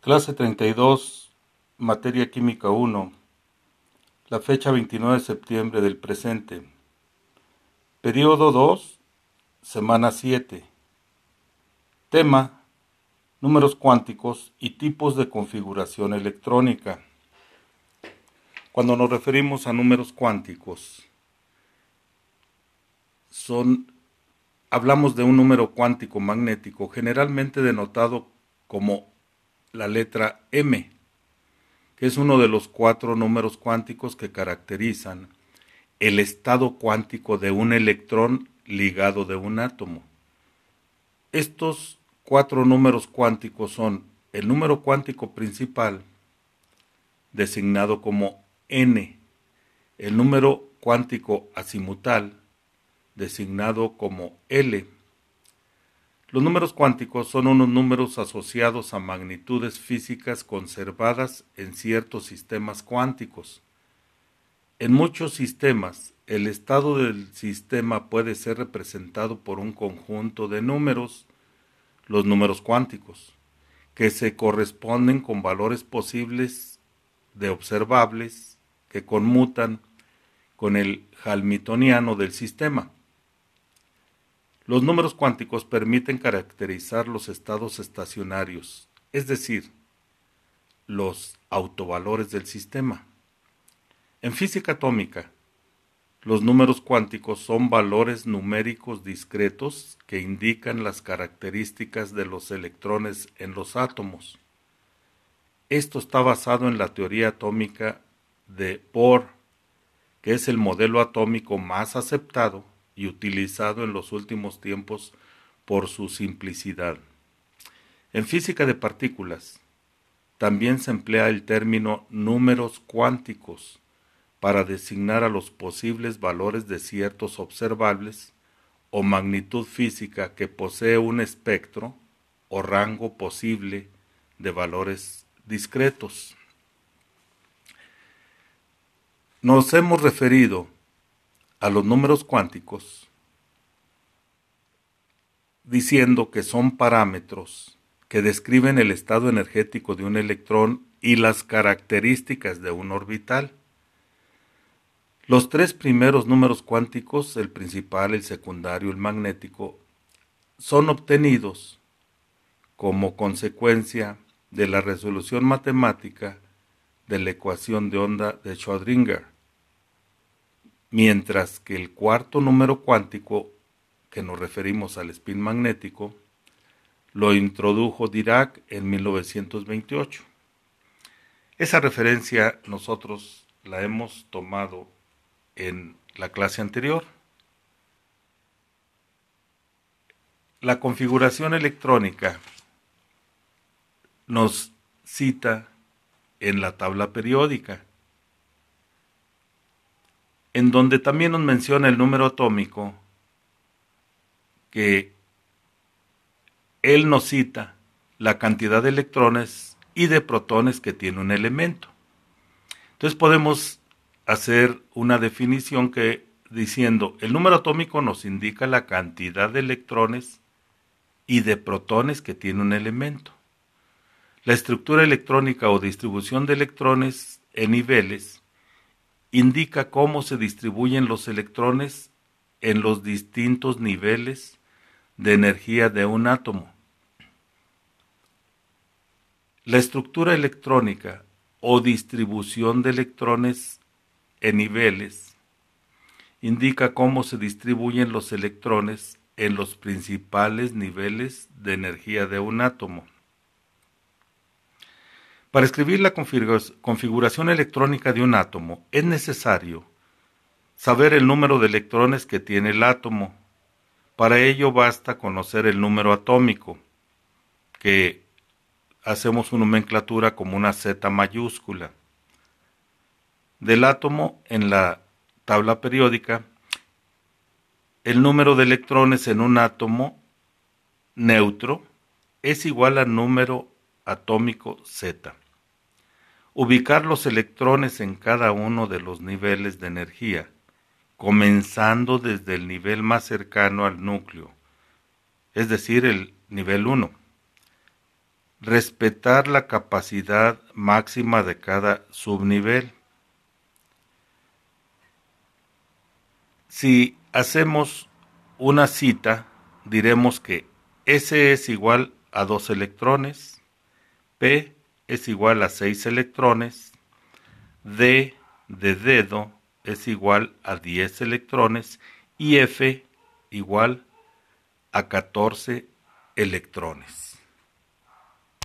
Clase 32, Materia Química 1. La fecha 29 de septiembre del presente. Periodo 2, semana 7. Tema, números cuánticos y tipos de configuración electrónica. Cuando nos referimos a números cuánticos, son, hablamos de un número cuántico magnético, generalmente denotado como la letra M, que es uno de los cuatro números cuánticos que caracterizan el estado cuántico de un electrón ligado de un átomo. Estos cuatro números cuánticos son el número cuántico principal, designado como N, el número cuántico azimutal, designado como L, los números cuánticos son unos números asociados a magnitudes físicas conservadas en ciertos sistemas cuánticos. En muchos sistemas, el estado del sistema puede ser representado por un conjunto de números, los números cuánticos, que se corresponden con valores posibles de observables que conmutan con el Hamiltoniano del sistema. Los números cuánticos permiten caracterizar los estados estacionarios, es decir, los autovalores del sistema. En física atómica, los números cuánticos son valores numéricos discretos que indican las características de los electrones en los átomos. Esto está basado en la teoría atómica de Bohr, que es el modelo atómico más aceptado y utilizado en los últimos tiempos por su simplicidad. En física de partículas, también se emplea el término números cuánticos para designar a los posibles valores de ciertos observables o magnitud física que posee un espectro o rango posible de valores discretos. Nos hemos referido a los números cuánticos diciendo que son parámetros que describen el estado energético de un electrón y las características de un orbital. Los tres primeros números cuánticos, el principal, el secundario, el magnético, son obtenidos como consecuencia de la resolución matemática de la ecuación de onda de Schrödinger mientras que el cuarto número cuántico, que nos referimos al spin magnético, lo introdujo Dirac en 1928. Esa referencia nosotros la hemos tomado en la clase anterior. La configuración electrónica nos cita en la tabla periódica en donde también nos menciona el número atómico que él nos cita la cantidad de electrones y de protones que tiene un elemento. Entonces podemos hacer una definición que diciendo el número atómico nos indica la cantidad de electrones y de protones que tiene un elemento. La estructura electrónica o distribución de electrones en niveles indica cómo se distribuyen los electrones en los distintos niveles de energía de un átomo. La estructura electrónica o distribución de electrones en niveles indica cómo se distribuyen los electrones en los principales niveles de energía de un átomo. Para escribir la configuración electrónica de un átomo es necesario saber el número de electrones que tiene el átomo. Para ello basta conocer el número atómico, que hacemos su nomenclatura como una Z mayúscula. Del átomo en la tabla periódica, el número de electrones en un átomo neutro es igual al número atómico Z. Ubicar los electrones en cada uno de los niveles de energía, comenzando desde el nivel más cercano al núcleo, es decir, el nivel 1. respetar la capacidad máxima de cada subnivel. Si hacemos una cita, diremos que S es igual a 2 electrones, P es igual a 6 electrones, D de dedo es igual a 10 electrones y F igual a 14 electrones.